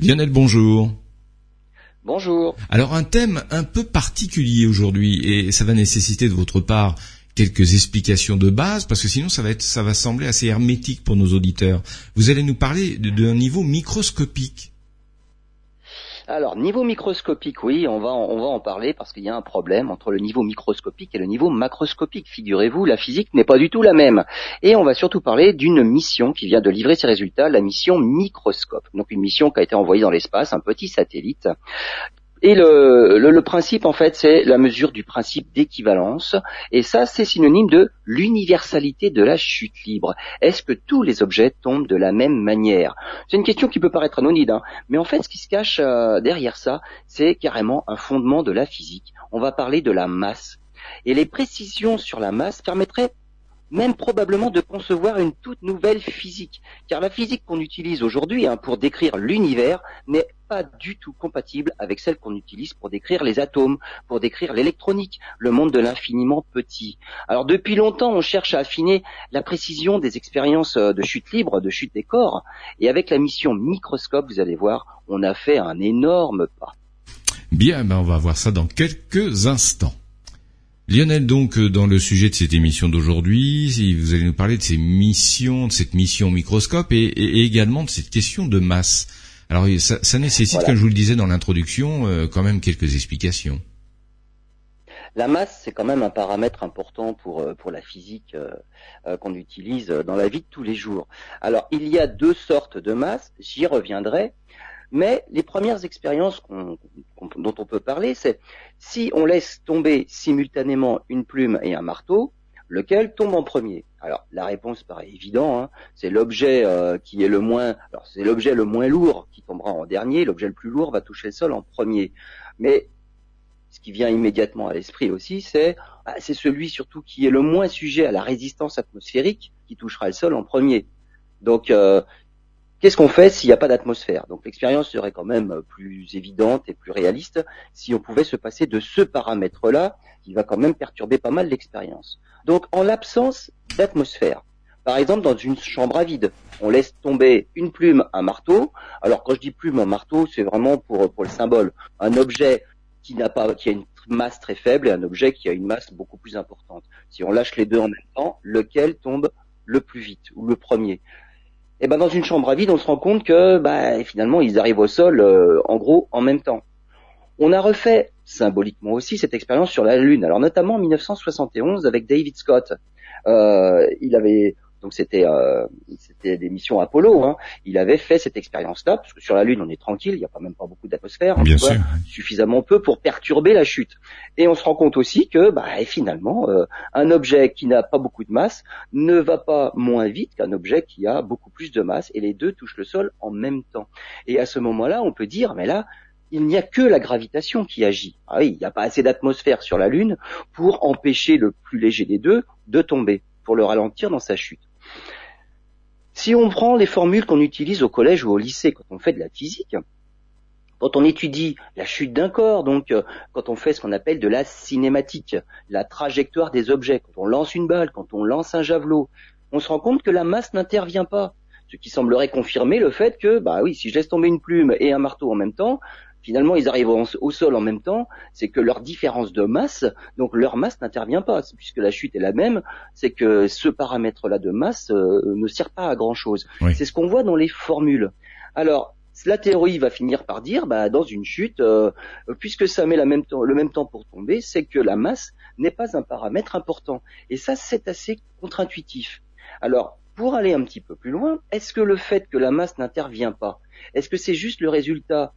Lionel, bonjour. Bonjour. Alors un thème un peu particulier aujourd'hui et ça va nécessiter de votre part quelques explications de base parce que sinon ça va être ça va sembler assez hermétique pour nos auditeurs. Vous allez nous parler d'un niveau microscopique. Alors, niveau microscopique, oui, on va, on va en parler parce qu'il y a un problème entre le niveau microscopique et le niveau macroscopique. Figurez-vous, la physique n'est pas du tout la même. Et on va surtout parler d'une mission qui vient de livrer ses résultats, la mission Microscope. Donc une mission qui a été envoyée dans l'espace, un petit satellite et le, le, principe, en fait, c'est la mesure du principe d'équivalence. Et ça, c'est synonyme de l'universalité de la chute libre. Est-ce que tous les objets tombent de la même manière? C'est une question qui peut paraître anonyme, hein, mais en fait, ce qui se cache euh, derrière ça, c'est carrément un fondement de la physique. On va parler de la masse. Et les précisions sur la masse permettraient même probablement de concevoir une toute nouvelle physique. Car la physique qu'on utilise aujourd'hui hein, pour décrire l'univers n'est pas du tout compatible avec celle qu'on utilise pour décrire les atomes, pour décrire l'électronique, le monde de l'infiniment petit. Alors depuis longtemps, on cherche à affiner la précision des expériences euh, de chute libre, de chute des corps, et avec la mission microscope, vous allez voir, on a fait un énorme pas. Bien, ben on va voir ça dans quelques instants. Lionel, donc, euh, dans le sujet de cette émission d'aujourd'hui, vous allez nous parler de ces missions, de cette mission microscope et, également de cette question de masse. Alors, ça, nécessite, comme je vous le disais dans l'introduction, euh, quand même quelques explications. La masse, c'est quand même un paramètre important pour, euh, pour la physique qu'on utilise dans la vie de tous les jours. Alors, il y a deux sortes de masse, j'y reviendrai. Mais les premières expériences dont on peut parler, c'est si on laisse tomber simultanément une plume et un marteau, lequel tombe en premier? Alors la réponse paraît évidente, hein. c'est l'objet euh, qui est le moins, alors c'est l'objet le moins lourd qui tombera en dernier, l'objet le plus lourd va toucher le sol en premier. Mais ce qui vient immédiatement à l'esprit aussi, c'est bah, c'est celui surtout qui est le moins sujet à la résistance atmosphérique qui touchera le sol en premier. Donc euh, Qu'est-ce qu'on fait s'il n'y a pas d'atmosphère? Donc l'expérience serait quand même plus évidente et plus réaliste si on pouvait se passer de ce paramètre-là qui va quand même perturber pas mal l'expérience. Donc en l'absence d'atmosphère, par exemple dans une chambre à vide, on laisse tomber une plume, un marteau. Alors quand je dis plume, un marteau, c'est vraiment pour, pour le symbole. Un objet qui n'a pas, qui a une masse très faible et un objet qui a une masse beaucoup plus importante. Si on lâche les deux en même temps, lequel tombe le plus vite ou le premier? Et ben dans une chambre à vide, on se rend compte que bah, finalement ils arrivent au sol euh, en gros en même temps. On a refait symboliquement aussi cette expérience sur la Lune, alors notamment en 1971 avec David Scott. Euh, il avait donc c'était euh, c'était des missions Apollo. Hein. Il avait fait cette expérience-là parce que sur la Lune on est tranquille, il n'y a pas même pas beaucoup d'atmosphère, sûr. suffisamment peu pour perturber la chute. Et on se rend compte aussi que bah, finalement euh, un objet qui n'a pas beaucoup de masse ne va pas moins vite qu'un objet qui a beaucoup plus de masse et les deux touchent le sol en même temps. Et à ce moment-là, on peut dire mais là il n'y a que la gravitation qui agit. Ah oui, il n'y a pas assez d'atmosphère sur la Lune pour empêcher le plus léger des deux de tomber, pour le ralentir dans sa chute. Si on prend les formules qu'on utilise au collège ou au lycée quand on fait de la physique, quand on étudie la chute d'un corps, donc euh, quand on fait ce qu'on appelle de la cinématique, la trajectoire des objets, quand on lance une balle, quand on lance un javelot, on se rend compte que la masse n'intervient pas. Ce qui semblerait confirmer le fait que, bah oui, si je laisse tomber une plume et un marteau en même temps, finalement ils arrivent au, sol en même temps, c'est que leur différence de masse, donc leur masse n'intervient pas, puisque la chute est la même, c'est que ce paramètre-là de masse euh, ne sert pas à grand-chose. C'est ce qu'on voit dans les formules. Alors, la théorie va finir par dire, bah, dans une chute, euh, puisque ça met la même temps, le même temps pour tomber, c'est que la masse n'est pas un paramètre important. Et ça, c'est assez contre-intuitif. Alors, pour aller un petit peu plus loin, est-ce que le fait que la masse n'intervient pas, est-ce que c'est juste le résultat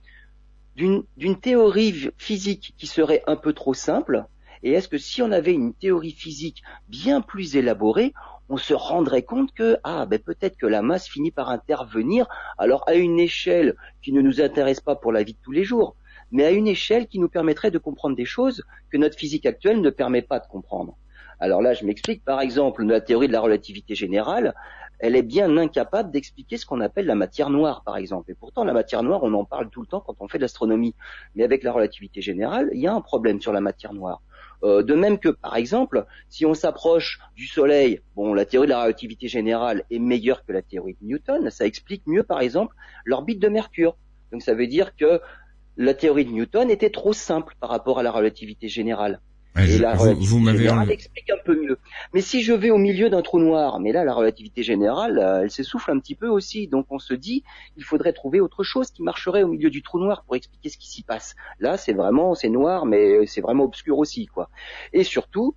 d'une théorie physique qui serait un peu trop simple Et est-ce que si on avait une théorie physique bien plus élaborée, on se rendrait compte que ah ben peut-être que la masse finit par intervenir alors à une échelle qui ne nous intéresse pas pour la vie de tous les jours, mais à une échelle qui nous permettrait de comprendre des choses que notre physique actuelle ne permet pas de comprendre. Alors là, je m'explique. Par exemple, la théorie de la relativité générale, elle est bien incapable d'expliquer ce qu'on appelle la matière noire, par exemple. Et pourtant, la matière noire, on en parle tout le temps quand on fait de l'astronomie. Mais avec la relativité générale, il y a un problème sur la matière noire. Euh, de même que, par exemple, si on s'approche du Soleil, bon, la théorie de la relativité générale est meilleure que la théorie de Newton. Ça explique mieux, par exemple, l'orbite de Mercure. Donc ça veut dire que la théorie de Newton était trop simple par rapport à la relativité générale. Et la relativité vous, générale explique un peu mieux. Mais si je vais au milieu d'un trou noir, mais là la relativité générale, euh, elle s'essouffle un petit peu aussi. Donc on se dit, il faudrait trouver autre chose qui marcherait au milieu du trou noir pour expliquer ce qui s'y passe. Là, c'est vraiment, c'est noir, mais c'est vraiment obscur aussi, quoi. Et surtout,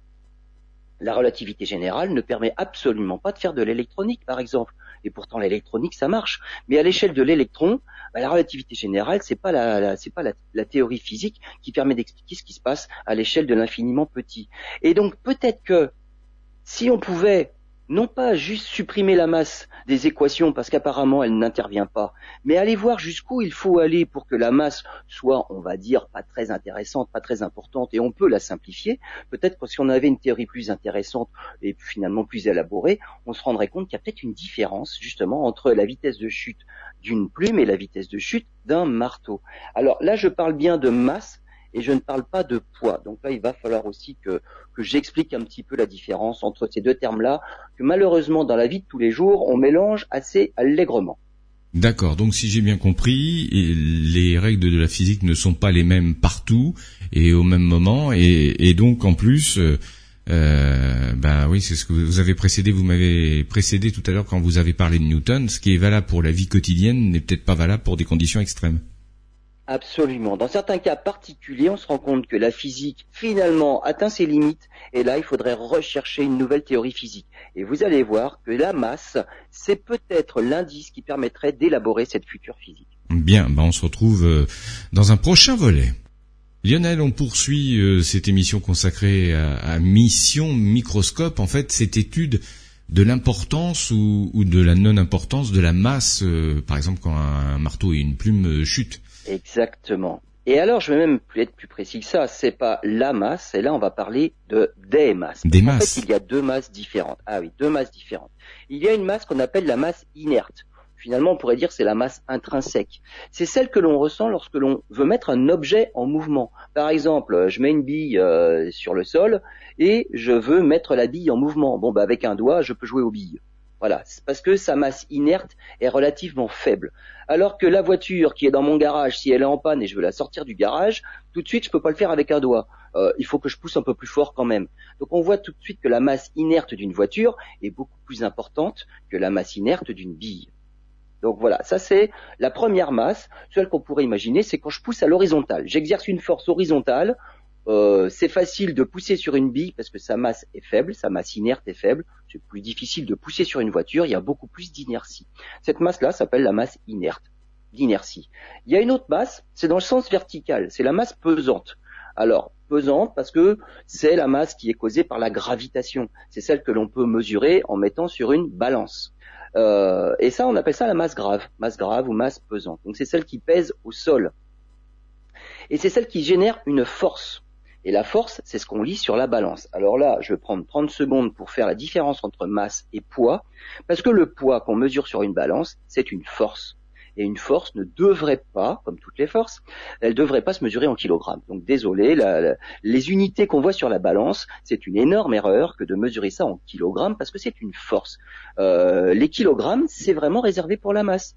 la relativité générale ne permet absolument pas de faire de l'électronique, par exemple. Et pourtant, l'électronique, ça marche. Mais à l'échelle de l'électron, bah, la relativité générale, c'est pas la, c'est pas la, théorie physique qui permet d'expliquer ce qui se passe à l'échelle de l'infiniment petit. Et donc, peut-être que si on pouvait non pas juste supprimer la masse des équations parce qu'apparemment elle n'intervient pas, mais aller voir jusqu'où il faut aller pour que la masse soit, on va dire, pas très intéressante, pas très importante, et on peut la simplifier. Peut-être que si on avait une théorie plus intéressante et finalement plus élaborée, on se rendrait compte qu'il y a peut-être une différence justement entre la vitesse de chute d'une plume et la vitesse de chute d'un marteau. Alors là, je parle bien de masse et je ne parle pas de poids. Donc là, il va falloir aussi que, que j'explique un petit peu la différence entre ces deux termes-là, que malheureusement, dans la vie de tous les jours, on mélange assez allègrement. D'accord. Donc, si j'ai bien compris, les règles de la physique ne sont pas les mêmes partout et au même moment, et, et donc en plus, euh, euh, ben oui, c'est ce que vous avez précédé. Vous m'avez précédé tout à l'heure quand vous avez parlé de Newton. Ce qui est valable pour la vie quotidienne n'est peut-être pas valable pour des conditions extrêmes. Absolument. Dans certains cas particuliers, on se rend compte que la physique finalement atteint ses limites et là, il faudrait rechercher une nouvelle théorie physique. Et vous allez voir que la masse, c'est peut-être l'indice qui permettrait d'élaborer cette future physique. Bien, ben on se retrouve euh, dans un prochain volet. Lionel, on poursuit euh, cette émission consacrée à, Mission Microscope. En fait, cette étude de l'importance ou, de la non-importance de la masse, euh, par exemple quand un marteau et une plume chutent. Exactement. Et alors, je vais même être plus précis que ça. C'est pas la masse, et là, on va parler de des masses. Des masses. En fait, il y a deux masses différentes. Ah oui, deux masses différentes. Il y a une masse qu'on appelle la masse inerte. Finalement, on pourrait dire c'est la masse intrinsèque. C'est celle que l'on ressent lorsque l'on veut mettre un objet en mouvement. Par exemple, je mets une bille euh, sur le sol et je veux mettre la bille en mouvement. Bon, bah, avec un doigt, je peux jouer aux billes. Voilà, parce que sa masse inerte est relativement faible. Alors que la voiture qui est dans mon garage, si elle est en panne et je veux la sortir du garage, tout de suite je peux pas le faire avec un doigt. Euh, il faut que je pousse un peu plus fort quand même. Donc on voit tout de suite que la masse inerte d'une voiture est beaucoup plus importante que la masse inerte d'une bille. Donc voilà, ça c'est la première masse. Celle qu'on pourrait imaginer, c'est quand je pousse à l'horizontale. J'exerce une force horizontale euh, c'est facile de pousser sur une bille parce que sa masse est faible, sa masse inerte est faible. C'est plus difficile de pousser sur une voiture, il y a beaucoup plus d'inertie. Cette masse-là s'appelle la masse inerte, d'inertie. Il y a une autre masse, c'est dans le sens vertical, c'est la masse pesante. Alors, pesante parce que c'est la masse qui est causée par la gravitation. C'est celle que l'on peut mesurer en mettant sur une balance. Euh, et ça, on appelle ça la masse grave, masse grave ou masse pesante. Donc c'est celle qui pèse au sol. Et c'est celle qui génère une force. Et la force, c'est ce qu'on lit sur la balance. Alors là, je vais prendre 30 secondes pour faire la différence entre masse et poids, parce que le poids qu'on mesure sur une balance, c'est une force. Et une force ne devrait pas, comme toutes les forces, elle ne devrait pas se mesurer en kilogrammes. Donc désolé, les unités qu'on voit sur la balance, c'est une énorme erreur que de mesurer ça en kilogrammes, parce que c'est une force. Euh, les kilogrammes, c'est vraiment réservé pour la masse.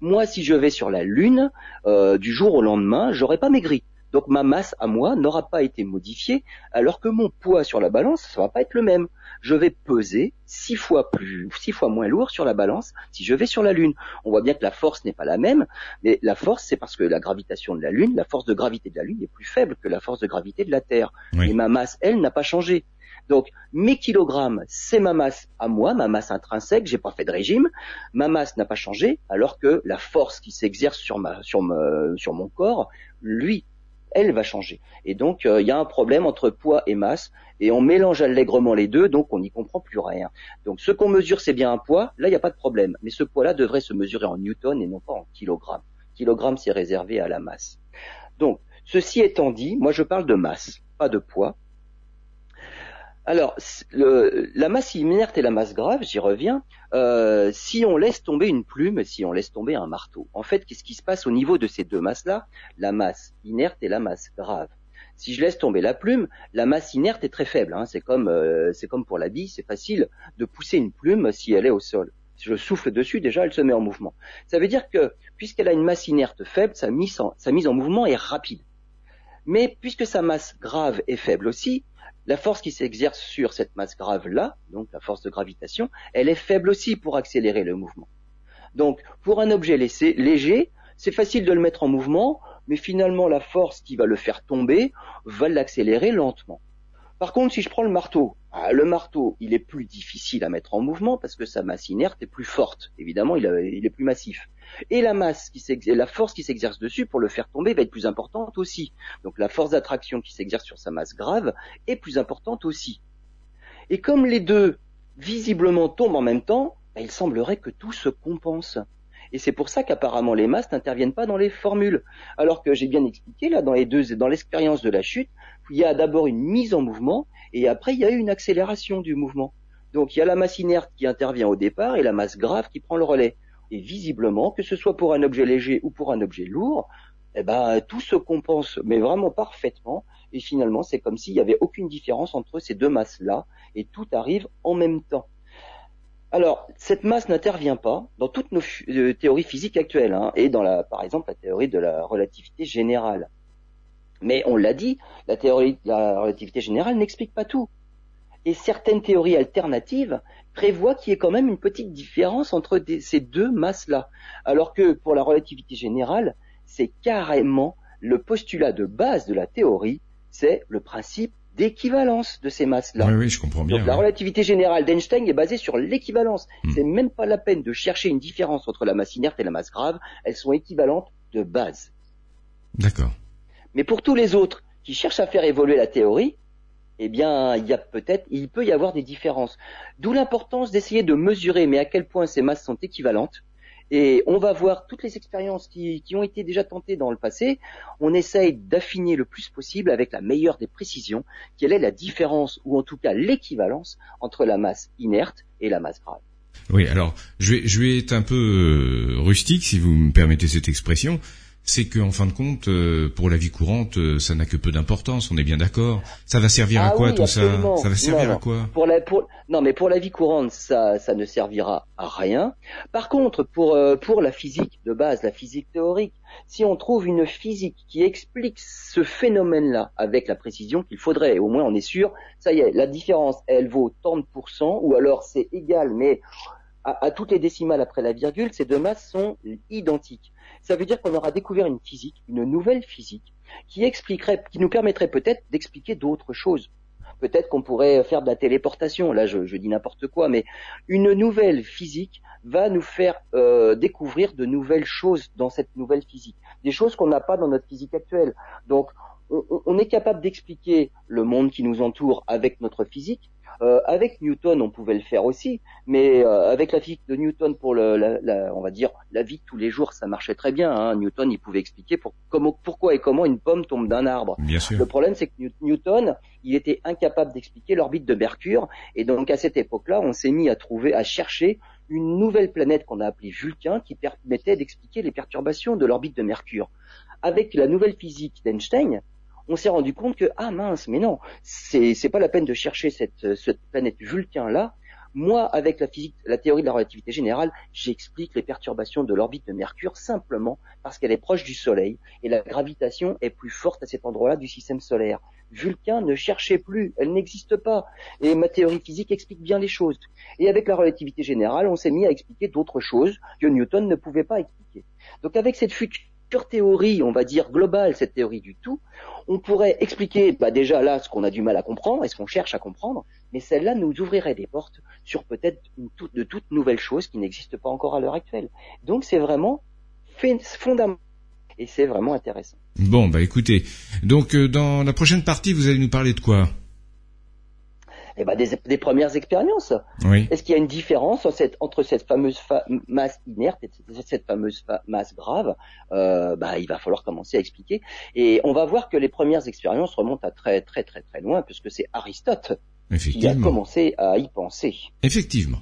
Moi, si je vais sur la Lune, euh, du jour au lendemain, j'aurais pas maigri. Donc ma masse à moi n'aura pas été modifiée, alors que mon poids sur la balance, ça va pas être le même. Je vais peser six fois plus, six fois moins lourd sur la balance si je vais sur la Lune. On voit bien que la force n'est pas la même, mais la force, c'est parce que la gravitation de la Lune, la force de gravité de la Lune est plus faible que la force de gravité de la Terre. Et ma masse, elle, n'a pas changé. Donc mes kilogrammes, c'est ma masse à moi, ma masse intrinsèque. J'ai pas fait de régime, ma masse n'a pas changé, alors que la force qui s'exerce sur ma, sur, sur mon corps, lui, elle va changer. Et donc, euh, il y a un problème entre poids et masse, et on mélange allègrement les deux, donc on n'y comprend plus rien. Donc, ce qu'on mesure, c'est bien un poids, là, il n'y a pas de problème. Mais ce poids-là devrait se mesurer en newton et non pas en kilogrammes. Kilogramme, c'est réservé à la masse. Donc, ceci étant dit, moi, je parle de masse, pas de poids. Alors, la masse inerte et la masse grave, j'y reviens. Euh, si on laisse tomber une plume, si on laisse tomber un marteau, en fait, qu'est-ce qui se passe au niveau de ces deux masses-là? La masse inerte et la masse grave. Si je laisse tomber la plume, la masse inerte est très faible. Hein. C'est comme, euh, comme pour la bille, c'est facile de pousser une plume si elle est au sol. je souffle dessus, déjà elle se met en mouvement. Ça veut dire que puisqu'elle a une masse inerte faible, sa mise en mouvement est rapide. Mais puisque sa masse grave est faible aussi, la force qui s'exerce sur cette masse grave-là, donc la force de gravitation, elle est faible aussi pour accélérer le mouvement. Donc, pour un objet léger, c'est facile de le mettre en mouvement, mais finalement, la force qui va le faire tomber va l'accélérer lentement. Par contre, si je prends le marteau, ah, le marteau, il est plus difficile à mettre en mouvement parce que sa masse inerte est plus forte. Évidemment, il, est plus massif. Et la force qui s'exerce dessus pour le faire tomber va être plus importante aussi. Donc la force d'attraction qui s'exerce sur sa masse grave est plus importante aussi. Et comme les deux visiblement tombent en même temps, bah, il semblerait que tout se compense. Et c'est pour ça qu'apparemment les masses n'interviennent pas dans les formules. Alors que j'ai bien expliqué là dans les deux, dans l'expérience de la chute, il y a d'abord une mise en mouvement et après il y a une accélération du mouvement. Donc il y a la masse inerte qui intervient au départ et la masse grave qui prend le relais. Et visiblement, que ce soit pour un objet léger ou pour un objet lourd, eh ben tout se compense, mais vraiment parfaitement. Et finalement, c'est comme s'il n'y avait aucune différence entre ces deux masses-là, et tout arrive en même temps. Alors, cette masse n'intervient pas dans toutes nos euh, théories physiques actuelles, hein, et dans la, par exemple, la théorie de la relativité générale. Mais on l'a dit, la théorie de la relativité générale n'explique pas tout. Et certaines théories alternatives prévoient qu'il y ait quand même une petite différence entre ces deux masses-là. Alors que pour la relativité générale, c'est carrément le postulat de base de la théorie, c'est le principe d'équivalence de ces masses-là. Oui, oui, je comprends bien. Donc la relativité générale d'Einstein est basée sur l'équivalence. Hmm. C'est même pas la peine de chercher une différence entre la masse inerte et la masse grave. Elles sont équivalentes de base. D'accord. Mais pour tous les autres qui cherchent à faire évoluer la théorie, eh bien, il y a peut-être, il peut y avoir des différences. D'où l'importance d'essayer de mesurer, mais à quel point ces masses sont équivalentes et on va voir toutes les expériences qui, ont été déjà tentées dans le passé. On essaye d'affiner le plus possible avec la meilleure des précisions quelle est la différence ou en tout cas l'équivalence entre la masse inerte et la masse grave. Oui, alors je vais, je vais être un peu euh, rustique si vous me permettez cette expression c'est qu'en fin de compte, euh, pour la vie courante, euh, ça n'a que peu d'importance. On est bien d'accord. Ça va servir à ah quoi tout ça? Ça va servir à quoi? Pour la, pour, Non, mais pour la vie courante, ça, ça ne servira à rien. Par contre, pour euh, pour la physique de base, la physique théorique, si on trouve une physique qui explique ce phénomène-là avec la précision qu'il faudrait, au moins on est sûr, ça y est, la différence, elle vaut tant de pourcents, ou alors c'est égal, mais à, à toutes les décimales après la virgule, ces deux masses sont identiques ça veut dire qu'on aura découvert une physique, une nouvelle physique, qui expliquerait, qui nous permettrait peut-être d'expliquer d'autres choses. Peut-être qu'on pourrait faire de la téléportation, là je, dis n'importe quoi, mais une nouvelle physique va nous faire euh, découvrir de nouvelles choses dans cette nouvelle physique, des choses qu'on n'a pas dans notre physique actuelle. Donc on est capable d'expliquer le monde qui nous entoure avec notre physique, euh, avec Newton, on pouvait le faire aussi, mais euh, avec la physique de Newton pour le, la, on va dire la vie de tous les jours, ça marchait très bien. Hein. Newton, il pouvait expliquer pour, comment, pourquoi et comment une pomme tombe d'un arbre. Bien sûr. Le problème, c'est que Newton, il était incapable d'expliquer l'orbite de Mercure, et donc à cette époque-là, on s'est mis à trouver, à chercher une nouvelle planète qu'on a appelée Vulcain, qui permettait d'expliquer les perturbations de l'orbite de Mercure. Avec la nouvelle physique d'Einstein, on s'est rendu compte que ah mince, mais non, c'est pas la peine de chercher cette cette planète Vulcain là. Moi, avec la physique, la théorie de la relativité générale, j'explique les perturbations de l'orbite de Mercure simplement parce qu'elle est proche du Soleil et la gravitation est plus forte à cet endroit-là du système solaire. Vulcain ne cherchait plus, elle n'existe pas. Et ma théorie physique explique bien les choses. Et avec la relativité générale, on s'est mis à expliquer d'autres choses que Newton ne pouvait pas expliquer. Donc avec cette future théorie, on va dire globale, cette théorie du tout, on pourrait expliquer bah, déjà là ce qu'on a du mal à comprendre et ce qu'on cherche à comprendre, mais celle-là nous ouvrirait des portes sur peut-être de toutes nouvelles choses qui n'existent pas encore à l'heure actuelle. Donc c'est vraiment fondamental et c'est vraiment intéressant. Bon, bah écoutez, donc euh, dans la prochaine partie, vous allez nous parler de quoi? Eh ben, des, premières expériences. Est-ce qu'il y a une différence entre cette fameuse masse inerte et cette fameuse masse grave? Euh, bah, Il va falloir commencer à expliquer. Et on va voir que les premières expériences remontent à très très très très loin, puisque c'est Aristote qui a commencé à y penser. Effectivement.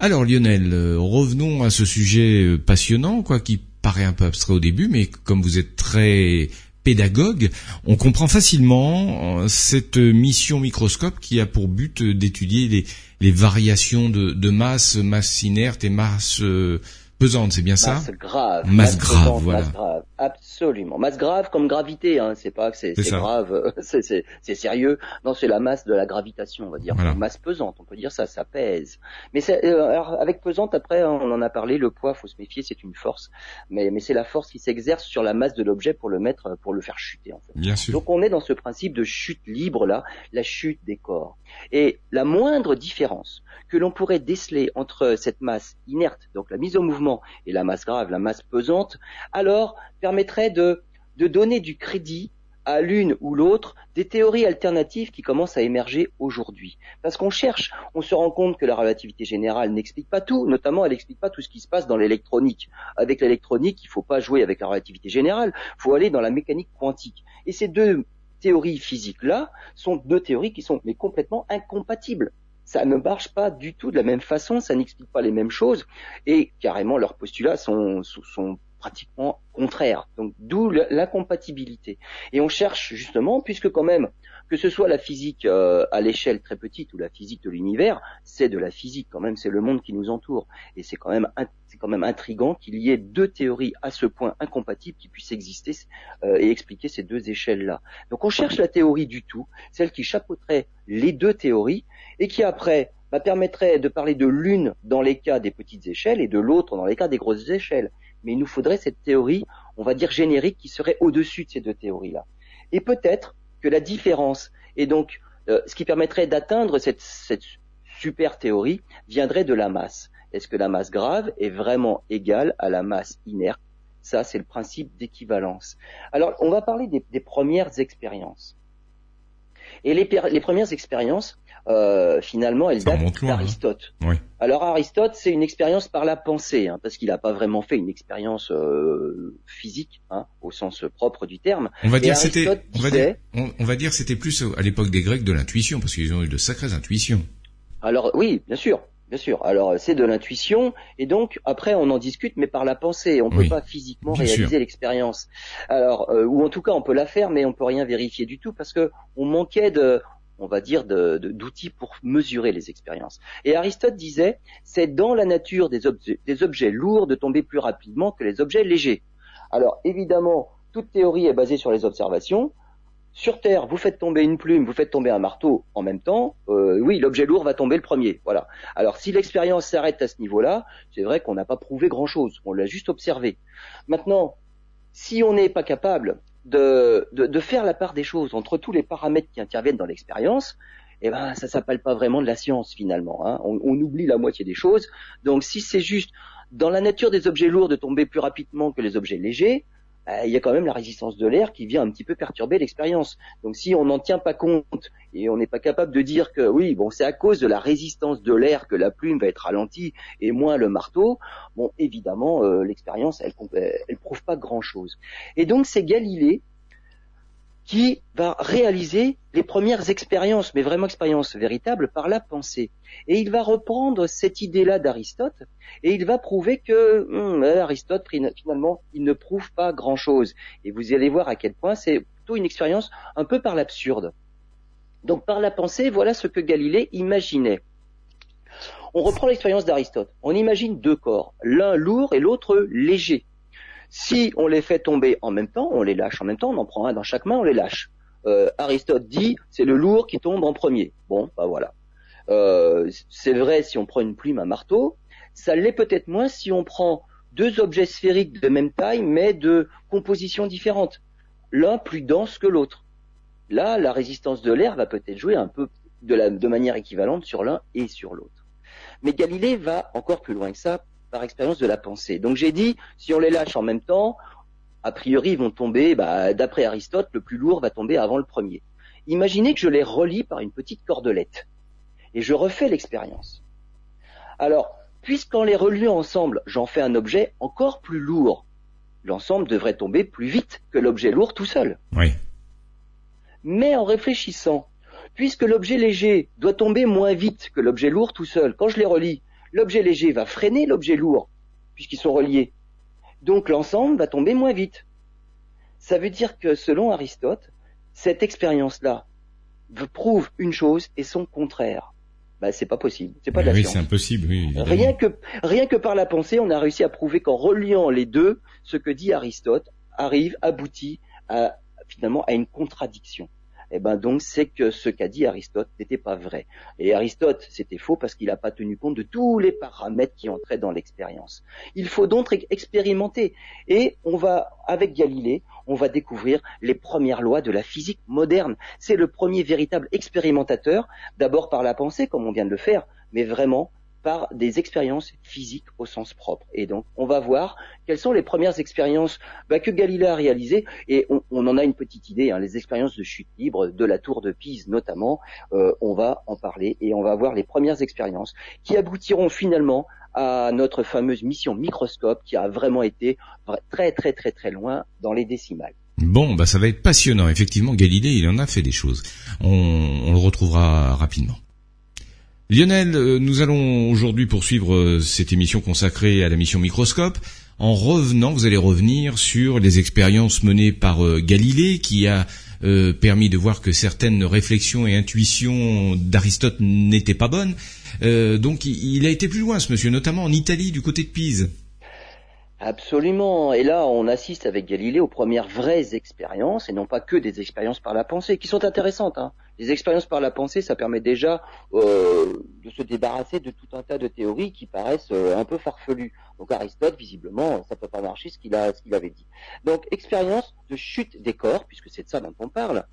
Alors Lionel, euh, revenons à ce sujet euh, passionnant, quoi, qui paraît un peu abstrait au début, mais comme vous êtes très pédagogue, on comprend facilement euh, cette mission microscope qui a pour but d'étudier les, variations de, masse, masse inerte et masse euh, pesante, c'est bien ça Masse grave. Masse, grave, voilà. Masse grave, absolument. Masse grave comme gravité, hein. c'est pas que c'est grave, c'est sérieux. Non, c'est la masse de la gravitation, on va dire. Masse pesante, on peut dire ça, ça pèse. Mais euh, alors, avec pesante, après, hein, on en a parlé, le poids, faut se méfier, c'est une force. Mais, mais c'est la force qui s'exerce sur la masse de l'objet pour le mettre, pour le faire chuter, en fait. Bien sûr. Donc on est dans ce principe de chute libre là, la chute des corps. Et la moindre différence que l'on pourrait déceler entre cette masse inerte, donc la mise au mouvement, et la masse grave, la masse pesante, alors permettrait de, donner du crédit à l'une ou l'autre des théories alternatives qui commencent à émerger aujourd'hui. Parce qu'on cherche, on se rend compte que la relativité générale n'explique pas tout, notamment elle n'explique pas tout ce qui se passe dans l'électronique. Avec l'électronique, il ne faut pas jouer avec la relativité générale, il faut aller dans la mécanique quantique. Et ces deux théories physiques-là sont deux théories qui sont complètement incompatibles ça ne marche pas du tout de la même façon, ça n'explique pas les mêmes choses, et carrément leurs postulats sont pratiquement contraires. Donc d'où l'incompatibilité. Et on cherche justement, puisque quand même, que ce soit la physique euh, à l'échelle très petite ou la physique de l'univers, c'est de la physique quand même, c'est le monde qui nous entoure. Et c'est quand même c'est quand même intrigant qu'il y ait deux théories à ce point incompatibles qui puissent exister euh, et expliquer ces deux échelles-là. Donc on cherche la théorie du tout, celle qui chapeauterait les deux théories et qui après bah, permettrait de parler de l'une dans les cas des petites échelles et de l'autre dans les cas des grosses échelles. Mais il nous faudrait cette théorie, on va dire générique, qui serait au-dessus de ces deux théories-là. Et peut-être que la différence, et donc euh, ce qui permettrait d'atteindre cette, cette super théorie, viendrait de la masse. Est-ce que la masse grave est vraiment égale à la masse inerte? Ça, c'est le principe d'équivalence. Alors, on va parler des, des premières expériences. Et les, les premières expériences, euh, finalement, elles datent hein. d'Aristote. Alors Aristote, c'est une expérience par la pensée, hein, parce qu'il n'a pas vraiment fait une expérience euh, physique, hein, au sens propre du terme. On va dire c'était, on, va dire, on va dire c'était plus à l'époque des Grecs de l'intuition, parce qu'ils ont eu de sacrées intuitions. Alors oui, bien sûr, Bien sûr. Alors c'est de l'intuition et donc après on en discute, mais par la pensée. On ne peut pas physiquement réaliser l'expérience. Alors euh, ou en tout cas on peut la faire, mais on peut rien vérifier du tout parce que on manquait de, on va dire, d'outils pour mesurer les expériences. Et Aristote disait, c'est dans la nature des objets, des objets lourds de tomber plus rapidement que les objets légers. Alors évidemment, toute théorie est basée sur les observations sur Terre, vous faites tomber une plume, vous faites tomber un marteau en même temps, euh, oui, l'objet lourd va tomber le premier. Voilà. Alors si l'expérience s'arrête à ce niveau-là, c'est vrai qu'on n'a pas prouvé grand-chose, on l'a juste observé. Maintenant, si on n'est pas capable de, de, faire la part des choses entre tous les paramètres qui interviennent dans l'expérience, eh ben ça s'appelle pas vraiment de la science finalement. Hein. On, on oublie la moitié des choses. Donc si c'est juste dans la nature des objets lourds de tomber plus rapidement que les objets légers, il y a quand même la résistance de l'air qui vient un petit peu perturber l'expérience. Donc si on n'en tient pas compte et on n'est pas capable de dire que oui, bon, c'est à cause de la résistance de l'air que la plume va être ralentie et moins le marteau, bon, évidemment, euh, l'expérience, elle, elle prouve pas grand-chose. Et donc c'est Galilée qui va réaliser les premières expériences, mais vraiment expériences véritables, par la pensée. Et il va reprendre cette idée-là d'Aristote, et il va prouver que hum, Aristote, finalement, il ne prouve pas grand-chose. Et vous allez voir à quel point c'est plutôt une expérience un peu par l'absurde. Donc par la pensée, voilà ce que Galilée imaginait. On reprend l'expérience d'Aristote. On imagine deux corps, l'un lourd et l'autre léger. Si on les fait tomber en même temps, on les lâche en même temps, on en prend un dans chaque main, on les lâche. Euh, Aristote dit c'est le lourd qui tombe en premier. Bon, bah voilà. Euh, c'est vrai si on prend une plume, un marteau. Ça l'est peut-être moins si on prend deux objets sphériques de même taille, mais de composition différente. L'un plus dense que l'autre. Là, la résistance de l'air va peut-être jouer un peu de, de manière équivalente sur l'un et sur l'autre. Mais Galilée va encore plus loin que ça par expérience de la pensée. Donc j'ai dit, si on les lâche en même temps, a priori ils vont tomber, bah, d'après Aristote, le plus lourd va tomber avant le premier. Imaginez que je les relie par une petite cordelette. Et je refais l'expérience. Alors, puisqu'en les reliant ensemble, j'en fais un objet encore plus lourd, l'ensemble devrait tomber plus vite que l'objet lourd tout seul. Oui. Mais en réfléchissant, puisque l'objet léger doit tomber moins vite que l'objet lourd tout seul, quand je les relie, l'objet léger va freiner l'objet lourd, puisqu'ils sont reliés. Donc l'ensemble va tomber moins vite. Ça veut dire que selon Aristote, cette expérience-là prouve une chose et son contraire. Bah, c'est pas possible. C'est pas de la oui, c'est impossible. Oui, rien que rien que par la pensée, on a réussi à prouver qu'en reliant les deux, ce que dit Aristote arrive, aboutit à finalement à une contradiction eh ben donc c'est que ce qu'a dit Aristote n'était pas vrai. Et Aristote, c'était faux parce qu'il n'a pas tenu compte de tous les paramètres qui entraient dans l'expérience. Il faut donc expérimenter. Et on va, avec Galilée, on va découvrir les premières lois de la physique moderne. C'est le premier véritable expérimentateur, d'abord par la pensée, comme on vient de le faire, mais vraiment par des expériences physiques au sens propre. Et donc, on va voir quelles sont les premières expériences bah, que Galilée a réalisées, et on, en a une petite idée, hein, les expériences de chute libre de la tour de Pise notamment, euh, on va en parler, et on va voir les premières expériences qui aboutiront finalement à notre fameuse mission microscope qui a vraiment été très très très très loin dans les décimales. Bon, bah ça va être passionnant. Effectivement, Galilée, il en a fait des choses. on le retrouvera rapidement. Lionel, euh, nous allons aujourd'hui poursuivre euh, cette émission consacrée à la mission Microscope. En revenant, vous allez revenir sur les expériences menées par euh, Galilée, qui a permis de voir que certaines réflexions et intuitions d'Aristote n'étaient pas bonnes. donc il a été plus loin, ce monsieur, notamment en Italie, du côté de Pise. Absolument. Et là, on assiste avec Galilée aux premières vraies expériences, et non pas que des expériences par la pensée, qui sont intéressantes. Hein. Les expériences par la pensée, ça permet déjà euh, de se débarrasser de tout un tas de théories qui paraissent euh, un peu farfelues. Donc Aristote, visiblement, ça peut pas marcher ce qu'il a, ce qu'il avait dit. Donc expérience de chute des corps, puisque c'est de ça dont on parle.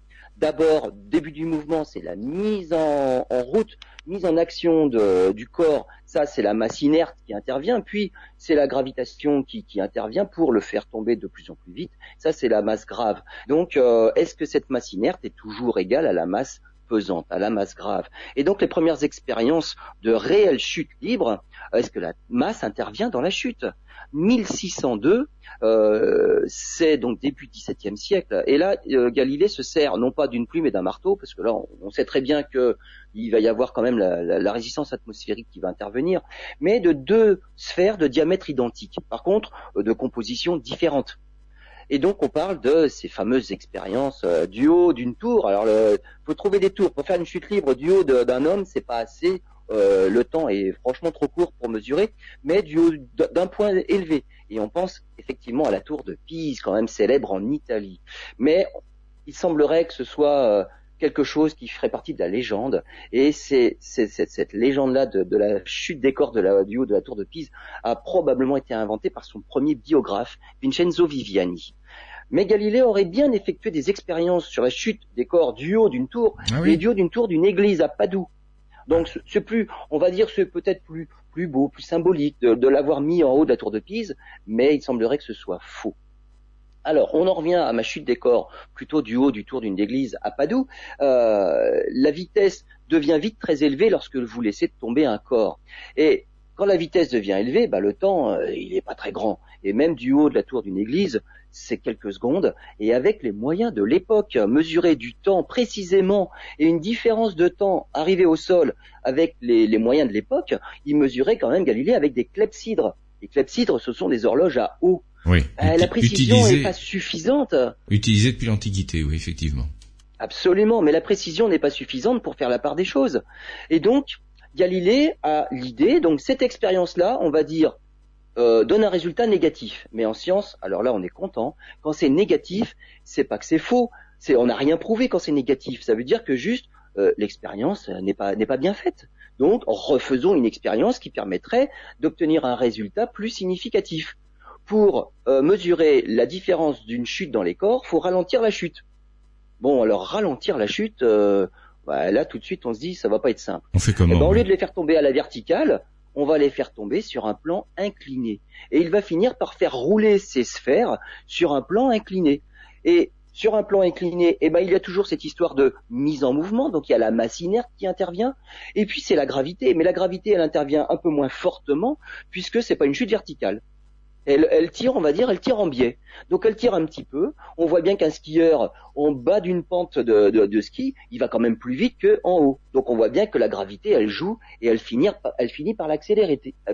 D'abord, début du mouvement, c'est la mise en, route, mise en action du corps. Ça, c'est la masse inerte qui intervient. Puis, c'est la gravitation qui, intervient pour le faire tomber de plus en plus vite. Ça, c'est la masse grave. Donc, euh, est-ce que cette masse inerte est toujours égale à la masse pesante, à la masse grave. Et donc les premières expériences de réelle chute libre, est-ce que la masse intervient dans la chute? 1602, euh, c'est donc début XVIIe siècle. Et là, euh, Galilée se sert non pas d'une plume et d'un marteau, parce que là, on, sait très bien que il va y avoir quand même la, résistance atmosphérique qui va intervenir, mais de deux sphères de diamètre identique. Par contre, euh, de composition différente. Et donc on parle de ces fameuses expériences du haut d'une tour. Alors, il faut trouver des tours pour faire une chute libre du haut d'un homme, c'est pas assez. Euh, le temps est franchement trop court pour mesurer, mais du haut d'un point élevé. Et on pense effectivement à la tour de Pise, quand même célèbre en Italie. Mais il semblerait que ce soit euh, quelque chose qui ferait partie de la légende. Et c'est cette légende-là de, la chute des corps de du haut de la tour de Pise a probablement été inventée par son premier biographe, Vincenzo Viviani. Mais Galilée aurait bien effectué des expériences sur la chute des corps du haut d'une tour ah et du haut d'une tour d'une église à Padoue. Donc c'est plus, on va dire, c'est peut-être plus plus beau, plus symbolique de, l'avoir mis en haut de la tour de Pise, mais il semblerait que ce soit faux. Alors, on en revient à ma chute des corps, plutôt du haut du tour d'une église à Padoue. Euh, la vitesse devient vite très élevée lorsque vous laissez tomber un corps. Et quand la vitesse devient élevée, bah, le temps, euh, il n'est pas très grand. Et même du haut de la tour d'une église, c'est quelques secondes, et avec les moyens de l'époque, mesurer du temps précisément et une différence de temps arrivé au sol avec les, moyens de l'époque, il mesurait quand même Galilée avec des clepsydres. Les clepsydres, ce sont des horloges à eau. Oui. Euh, la précision n'est pas suffisante. Utilisée depuis l'Antiquité, oui, effectivement. Absolument, mais la précision n'est pas suffisante pour faire la part des choses. Et donc, Galilée a l'idée, donc cette expérience-là, on va dire, euh, donne un résultat négatif. Mais en science, alors là, on est content. Quand c'est négatif, c'est pas que c'est faux. C'est, on n'a rien prouvé quand c'est négatif. Ça veut dire que juste euh, l'expérience n'est pas n'est pas bien faite. Donc, refaisons une expérience qui permettrait d'obtenir un résultat plus significatif. Pour euh, mesurer la différence d'une chute dans les corps, faut ralentir la chute. Bon, alors ralentir la chute, bah, là tout de suite on se dit ça va pas être simple. On fait comment eh ben, Au lieu de les faire tomber à la verticale, on va les faire tomber sur un plan incliné. Et il va finir par faire rouler ces sphères sur un plan incliné. Et sur un plan incliné, eh ben, il y a toujours cette histoire de mise en mouvement, donc il y a la masse inerte qui intervient, et puis c'est la gravité, mais la gravité, elle intervient un peu moins fortement, puisque c'est pas une chute verticale. Elle, tire, on va dire, elle tire en biais. Donc elle tire un petit peu. On voit bien qu'un skieur en bas d'une pente de, ski, il va quand même plus vite qu'en haut. Donc on voit bien que la gravité, elle joue et elle finit.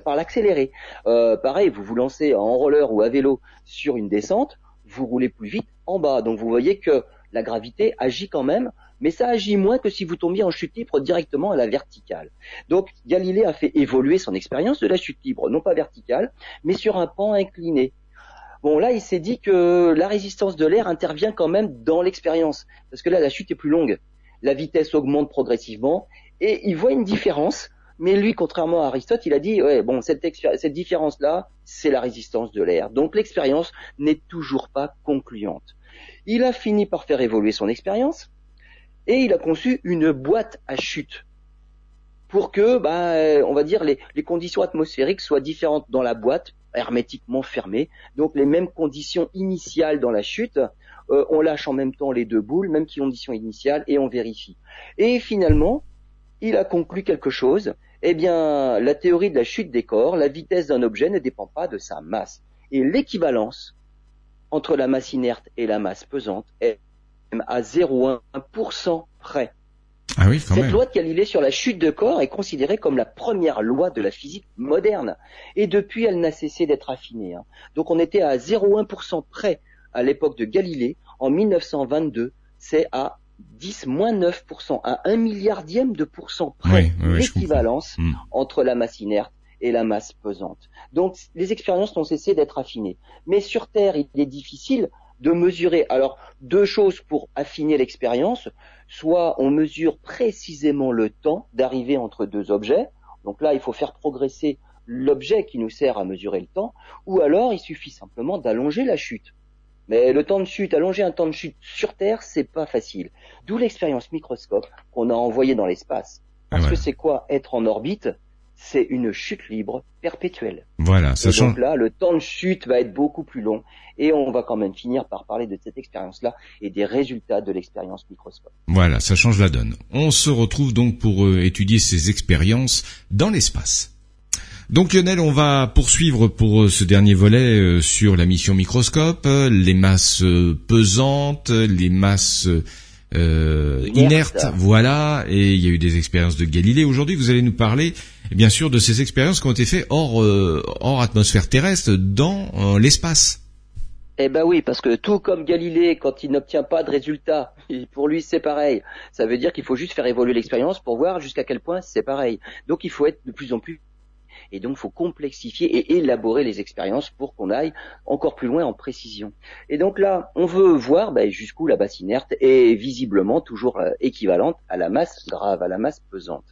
Par l'accélérer. Euh, pareil, vous vous lancez en roller ou à vélo sur une descente, vous roulez plus vite en bas. Donc vous voyez que la gravité agit quand même, mais ça agit moins que si vous tombiez en chute libre directement à la verticale. Donc Galilée a fait évoluer son expérience de la chute libre, non pas verticale, mais sur un pan incliné. Bon, là, il s'est dit que la résistance de l'air intervient quand même dans l'expérience, parce que là, la chute est plus longue. La vitesse augmente progressivement, et il voit une différence. Mais lui, contrairement à Aristote, il a dit, ouais, bon, cette, cette différence-là, c'est la résistance de l'air. Donc l'expérience n'est toujours pas concluante. Il a fini par faire évoluer son expérience, et il a conçu une boîte à chute pour que, bah, on va dire, les, conditions atmosphériques soient différentes dans la boîte hermétiquement fermé. Donc les mêmes conditions initiales dans la chute, euh, on lâche en même temps les deux boules, même conditions initiales, et on vérifie. Et finalement, il a conclu quelque chose. Eh bien, la théorie de la chute des corps, la vitesse d'un objet ne dépend pas de sa masse. Et l'équivalence entre la masse inerte et la masse pesante est à 0,1% près. Ah oui, Cette loi de Galilée sur la chute de corps est considérée comme la première loi de la physique moderne. Et depuis, elle n'a cessé d'être affinée. Hein. Donc on était à 0,1% près à l'époque de Galilée. En 1922, c'est à 10 9%, à un milliardième de pourcent près l'équivalence hmm. entre la masse inerte et la masse pesante. Donc les expériences n'ont cessé d'être affinées. Mais sur Terre, il est difficile de mesurer. Alors, deux choses pour affiner l'expérience. Soit on mesure précisément le temps d'arriver entre deux objets. Donc là, il faut faire progresser l'objet qui nous sert à mesurer le temps. Ou alors, il suffit simplement d'allonger la chute. Mais le temps de chute, allonger un temps de chute sur Terre, c'est pas facile. D'où l'expérience microscope qu'on a envoyée dans l'espace. Parce que c'est quoi être en orbite? C'est une chute libre perpétuelle. Voilà, ça change. Donc là, le temps de chute va être beaucoup plus long et on va quand même finir par parler de cette expérience-là et des résultats de l'expérience microscope. Voilà, ça change la donne. On se retrouve donc pour euh, étudier ces expériences dans l'espace. Donc Lionel, on va poursuivre pour euh, ce dernier volet euh, sur la mission microscope, les masses pesantes, les masses inertes, voilà, et il y a eu des expériences de Galilée. Aujourd'hui, vous allez nous parler bien sûr de ces expériences qui ont été faites hors, euh, atmosphère terrestre, dans euh, l'espace. Eh ben oui, parce que tout comme Galilée, quand il n'obtient pas de résultat, pour lui c'est pareil. Ça veut dire qu'il faut juste faire évoluer l'expérience pour voir jusqu'à quel point c'est pareil. Donc il faut être de plus en plus et donc, il faut complexifier et élaborer les expériences pour qu'on aille encore plus loin en précision. Et donc là, on veut voir ben, jusqu'où la masse inerte est visiblement toujours euh, équivalente à la masse grave, à la masse pesante.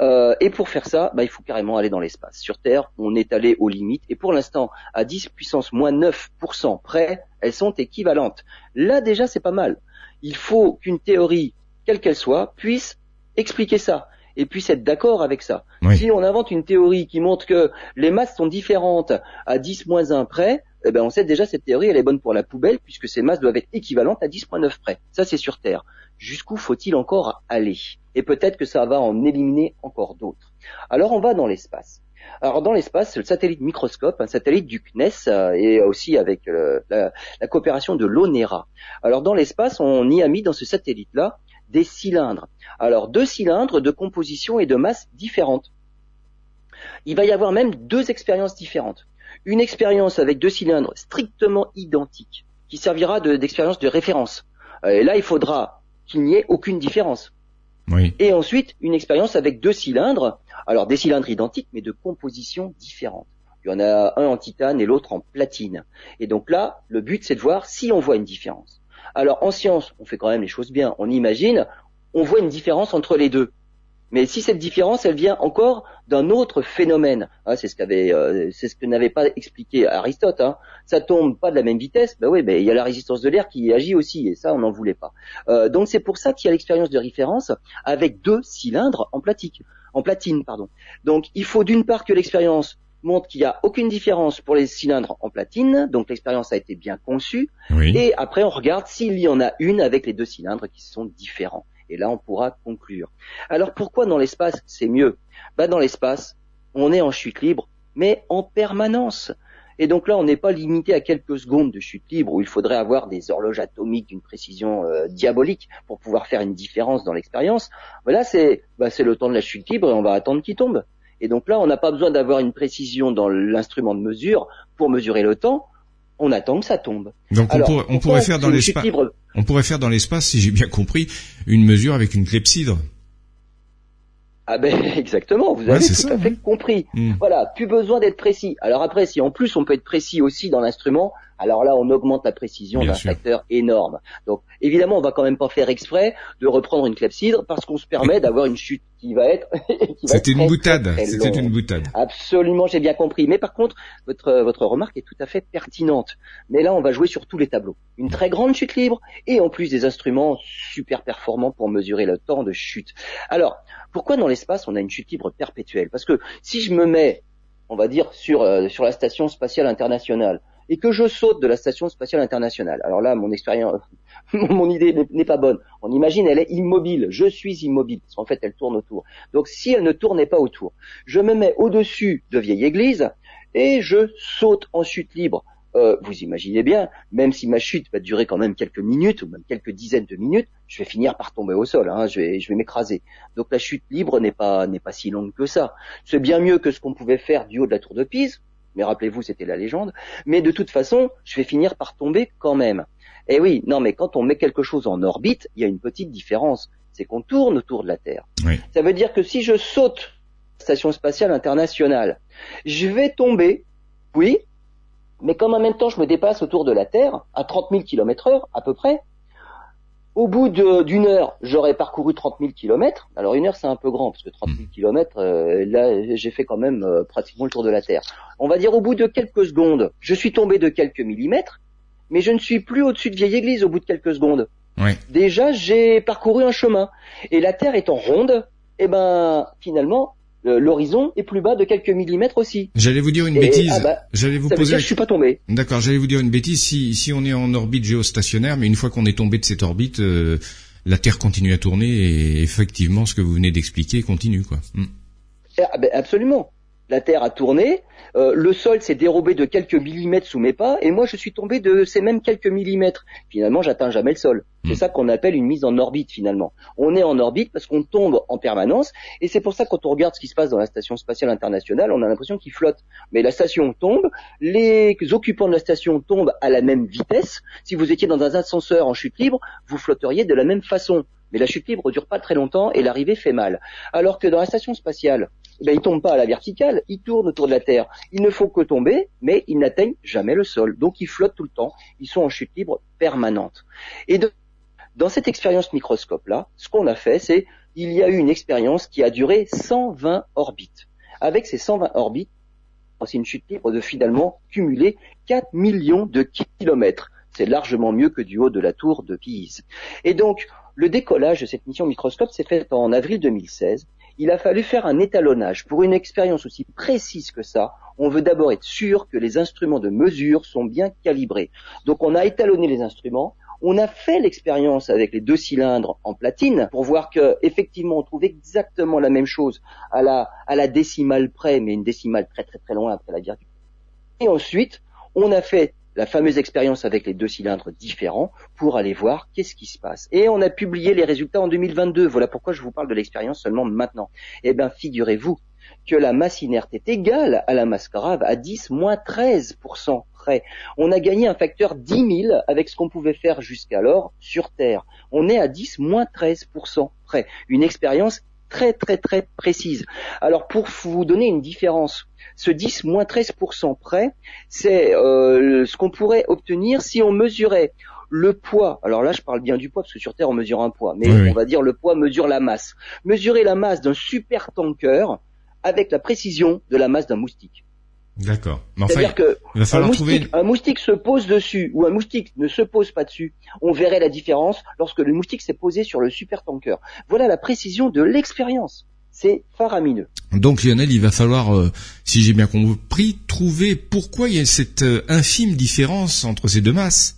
Euh, et pour faire ça, ben, il faut carrément aller dans l'espace. Sur Terre, on est allé aux limites, et pour l'instant, à 10 puissance moins 9% près, elles sont équivalentes. Là déjà, c'est pas mal. Il faut qu'une théorie, quelle qu'elle soit, puisse expliquer ça et puisse être d'accord avec ça. Si on invente une théorie qui montre que les masses sont différentes à 10 moins 1 près, eh ben on sait déjà cette théorie elle est bonne pour la poubelle puisque ces masses doivent être équivalentes à 10 moins 9 près. Ça c'est sur Terre. Jusqu'où faut-il encore aller? Et peut-être que ça va en éliminer encore d'autres. Alors on va dans l'espace. Alors dans l'espace, le satellite microscope, un satellite du CNES euh, et aussi avec la, la, coopération de l'ONERA. Alors dans l'espace, on y a mis dans ce satellite-là des cylindres. Alors deux cylindres de composition et de masse différentes. Il va y avoir même deux expériences différentes. Une expérience avec deux cylindres strictement identiques, qui servira d'expérience de, référence. Euh, et là, il faudra qu'il n'y ait aucune différence. Et ensuite, une expérience avec deux cylindres, alors des cylindres identiques, mais de composition différente. Il y en a un en titane et l'autre en platine. Et donc là, le but, c'est de voir si on voit une différence. Alors en science, on fait quand même les choses bien. On imagine, on voit une différence entre les deux. Mais si cette différence, elle vient encore d'un autre phénomène, hein, c'est ce qu'avait, euh, c'est ce que n'avait pas expliqué Aristote. Hein. Ça tombe pas de la même vitesse, ben oui, ben il y a la résistance de l'air qui agit aussi, et ça on n'en voulait pas. Euh, donc c'est pour ça qu'il y a l'expérience de référence avec deux cylindres en platique, en platine. Donc il faut d'une part que l'expérience montre qu'il n'y a aucune différence pour les cylindres en platine, donc l'expérience a été bien conçue. Et après, on regarde s'il y en a une avec les deux cylindres qui sont différents. Et là, on pourra conclure. Alors pourquoi dans l'espace c'est mieux? Bah, Dans l'espace, on est en chute libre, mais en permanence. Et donc là, on n'est pas limité à quelques secondes de chute libre où il faudrait avoir des horloges atomiques d'une précision euh, diabolique pour pouvoir faire une différence dans l'expérience. Voilà, c'est bah, le temps de la chute libre et on va attendre qu'il tombe. Et donc là, on n'a pas besoin d'avoir une précision dans l'instrument de mesure pour mesurer le temps. on attend que ça tombe. Donc on, pourrait, faire dans l'espace, on pourrait faire dans l'espace, si j'ai bien compris, une mesure avec une clepsydre. Ah ben exactement, vous avez tout à fait compris. Hmm. Voilà, plus besoin d'être précis. Alors après, si en plus on peut être précis aussi dans l'instrument, alors là on augmente la précision d'un facteur énorme. Donc évidemment, on va quand même pas faire exprès de reprendre une clepsydre parce qu'on se permet d'avoir une chute qui va être. C'était une boutade. C'était une boutade. Absolument, j'ai bien compris. Mais par contre, votre votre remarque est tout à fait pertinente. Mais là, on va jouer sur tous les tableaux. Une très grande chute libre et en plus des instruments super performants pour mesurer le temps de chute. Alors, pourquoi dans l'espace on a une chute libre perpétuelle? Parce que si je me mets, on va dire sur euh, sur la station spatiale internationale et que je saute de la station spatiale internationale. Alors là, mon expérience, mon idée n'est pas bonne. On imagine, elle est immobile. Je suis immobile. Parce qu'en fait, elle tourne autour. Donc, si elle ne tournait pas autour, je me mets au-dessus de vieille église et je saute en chute libre. Euh, vous imaginez bien, même si ma chute va durer quand même quelques minutes ou même quelques dizaines de minutes, je vais finir par tomber au sol. Hein, je vais, je vais m'écraser. Donc la chute libre n'est pas n'est pas si longue que ça. C'est bien mieux que ce qu'on pouvait faire du haut de la tour de Pise mais rappelez-vous, c'était la légende. Mais de toute façon, je vais finir par tomber quand même. Eh oui, non, mais quand on met quelque chose en orbite, il y a une petite différence. C'est qu'on tourne autour de la Terre. Ça veut dire que si je saute la station spatiale internationale, je vais tomber, oui, mais comme en même temps je me dépasse autour de la Terre, à 30 000 km heure à peu près, au bout d'une heure, j'aurais parcouru 30 000 kilomètres. Alors une heure, c'est un peu grand parce que 30 000 kilomètres, euh, là, j'ai fait quand même euh, pratiquement le tour de la Terre. On va dire au bout de quelques secondes, je suis tombé de quelques millimètres, mais je ne suis plus au-dessus de vieille église au bout de quelques secondes. Déjà, j'ai parcouru un chemin. Et la Terre étant ronde, eh ben, finalement, l'horizon est plus bas de quelques millimètres aussi. J'allais vous dire une bêtise. Ah bah, j'allais vous poser. je suis pas tombé. D'accord, j'allais vous dire une bêtise. Si, si on est en orbite géostationnaire, mais une fois qu'on est tombé de cette orbite, euh, la Terre continue à tourner et effectivement, ce que vous venez d'expliquer continue, quoi. Hmm. Ah ben, absolument la Terre a tourné, euh, le sol s'est dérobé de quelques millimètres sous mes pas, et moi je suis tombé de ces mêmes quelques millimètres. Finalement, j'atteins jamais le sol. C'est hmm. ça qu'on appelle une mise en orbite finalement. On est en orbite parce qu'on tombe en permanence, et c'est pour ça que quand on regarde ce qui se passe dans la station spatiale internationale, on a l'impression qu'il flotte. Mais la station tombe, les occupants de la station tombent à la même vitesse. Si vous étiez dans un ascenseur en chute libre, vous flotteriez de la même façon. Mais la chute libre dure pas très longtemps et l'arrivée fait mal. Alors que dans la station spatiale, ben, ils tombent pas à la verticale, ils tournent autour de la Terre. Il ne faut que tomber, mais ils n'atteignent jamais le sol. Donc ils flottent tout le temps. Ils sont en chute libre permanente. Et dans cette expérience microscope-là, ce qu'on a fait, c'est il y a eu une expérience qui a duré 120 orbites. Avec ces 120 orbites, c'est une chute libre de finalement cumuler 4 millions de kilomètres. C'est largement mieux que du haut de la tour de Pise. Et donc, le décollage de cette mission microscope s'est fait en avril 2016 il a fallu faire un étalonnage. Pour une expérience aussi précise que ça, on veut d'abord être sûr que les instruments de mesure sont bien calibrés. Donc on a étalonné les instruments, on a fait l'expérience avec les deux cylindres en platine pour voir que effectivement on trouve exactement la même chose à la, à la décimale près, mais une décimale très très très loin après la virgule. Et ensuite, on a fait la fameuse expérience avec les deux cylindres différents pour aller voir qu'est-ce qui se passe. Et on a publié les résultats en 2022. Voilà pourquoi je vous parle de l'expérience seulement maintenant. Eh bien, figurez-vous que la masse inerte est égale à la masse grave à 10 moins 13% près. On a gagné un facteur 10 000 avec ce qu'on pouvait faire jusqu'alors sur Terre. On est à 10 moins 13% près. Une expérience très très très précise. Alors pour vous donner une différence ce 10 moins 13% près, c'est euh, ce qu'on pourrait obtenir si on mesurait le poids. Alors là, je parle bien du poids parce que sur Terre on mesure un poids, mais on va dire le poids mesure la masse. Mesurer la masse d'un super tanker avec la précision de la masse d'un moustique. D'accord. C'est-à-dire que un, moustique, un moustique se pose dessus ou un moustique ne se pose pas dessus. On verrait la différence lorsque le moustique s'est posé sur le super tanker. Voilà la précision de l'expérience c'est faramineux. Donc Lionel, il va falloir, euh, si j'ai bien compris, trouver pourquoi il y a cette euh, infime différence entre ces deux masses.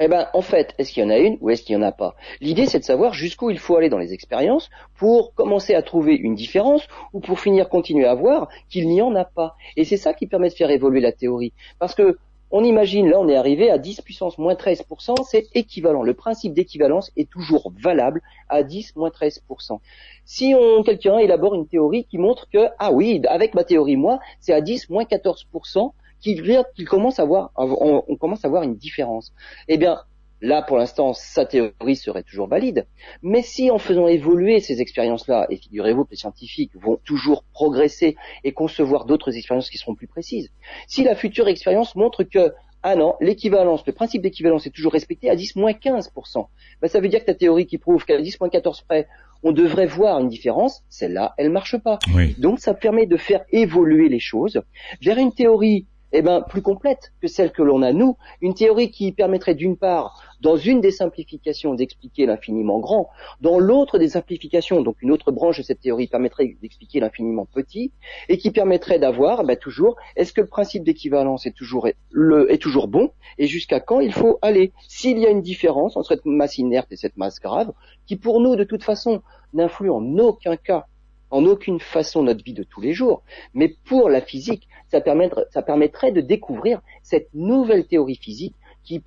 Eh ben, en fait, est-ce qu'il y en a une ou est-ce qu'il n'y en a pas? L'idée, c'est de savoir jusqu'où il faut aller dans les expériences pour commencer à trouver une différence ou pour finir continuer à voir qu'il n'y en a pas. Et c'est ça qui permet de faire évoluer la théorie. Parce que on imagine, là on est arrivé à 10 puissance moins 13%, c'est équivalent. Le principe d'équivalence est toujours valable à 10 moins 13%. Si on, quelqu'un élabore une théorie qui montre que, ah oui, avec ma théorie moi, c'est à 10 moins 14% qu'il qu'il commence à voir, on, commence à voir une différence. Eh bien, Là, pour l'instant, sa théorie serait toujours valide. Mais si en faisant évoluer ces expériences-là, et figurez-vous que les scientifiques vont toujours progresser et concevoir d'autres expériences qui seront plus précises, si la future expérience montre que ah non, l'équivalence, le principe d'équivalence est toujours respecté à 10 15%. Ben, ça veut dire que ta théorie qui prouve qu'à 10 14 près, on devrait voir une différence, celle-là, elle marche pas. Donc ça permet de faire évoluer les choses vers une théorie eh ben, plus complète que celle que l'on a nous, une théorie qui permettrait d'une part, dans une des simplifications, d'expliquer l'infiniment grand, dans l'autre des simplifications, donc une autre branche de cette théorie permettrait d'expliquer l'infiniment petit, et qui permettrait d'avoir ben, toujours, est-ce que le principe d'équivalence est toujours, est toujours bon, et jusqu'à quand il faut aller? S'il y a une différence entre cette masse inerte et cette masse grave, qui pour nous, de toute façon, n'influe en aucun cas en aucune façon notre vie de tous les jours, mais pour la physique, ça permettrait, de découvrir cette nouvelle théorie physique qui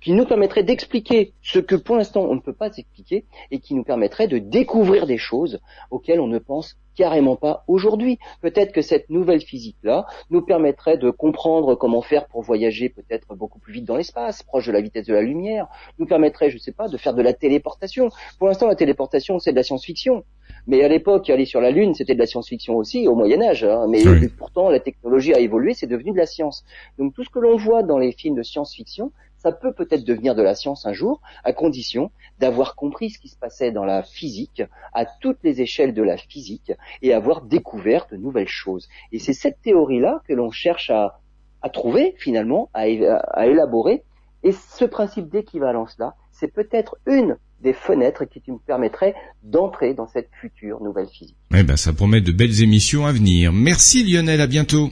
qui nous permettrait d'expliquer ce que pour l'instant on ne peut pas expliquer et qui nous permettrait de découvrir des choses auxquelles on ne pense carrément pas aujourd'hui. Peut-être que cette nouvelle physique-là nous permettrait de comprendre comment faire pour voyager peut-être beaucoup plus vite dans l'espace, proche de la vitesse de la lumière, nous permettrait, je ne sais pas, de faire de la téléportation. Pour l'instant, la téléportation, c'est de la science-fiction. Mais à l'époque, aller sur la Lune, c'était de la science-fiction aussi, au Moyen Âge. Hein. Mais pourtant, la technologie a évolué, c'est devenu de la science. Donc tout ce que l'on voit dans les films de science-fiction, ça peut peut-être devenir de la science un jour, à condition d'avoir compris ce qui se passait dans la physique, à toutes les échelles de la physique, et avoir découvert de nouvelles choses. Et c'est cette théorie-là que l'on cherche à, trouver, finalement, à, à élaborer. Et ce principe d'équivalence-là, c'est peut-être une des fenêtres qui nous permettraient d'entrer dans cette future nouvelle physique. Eh ben, ça promet de belles émissions à venir. Merci Lionel, à bientôt.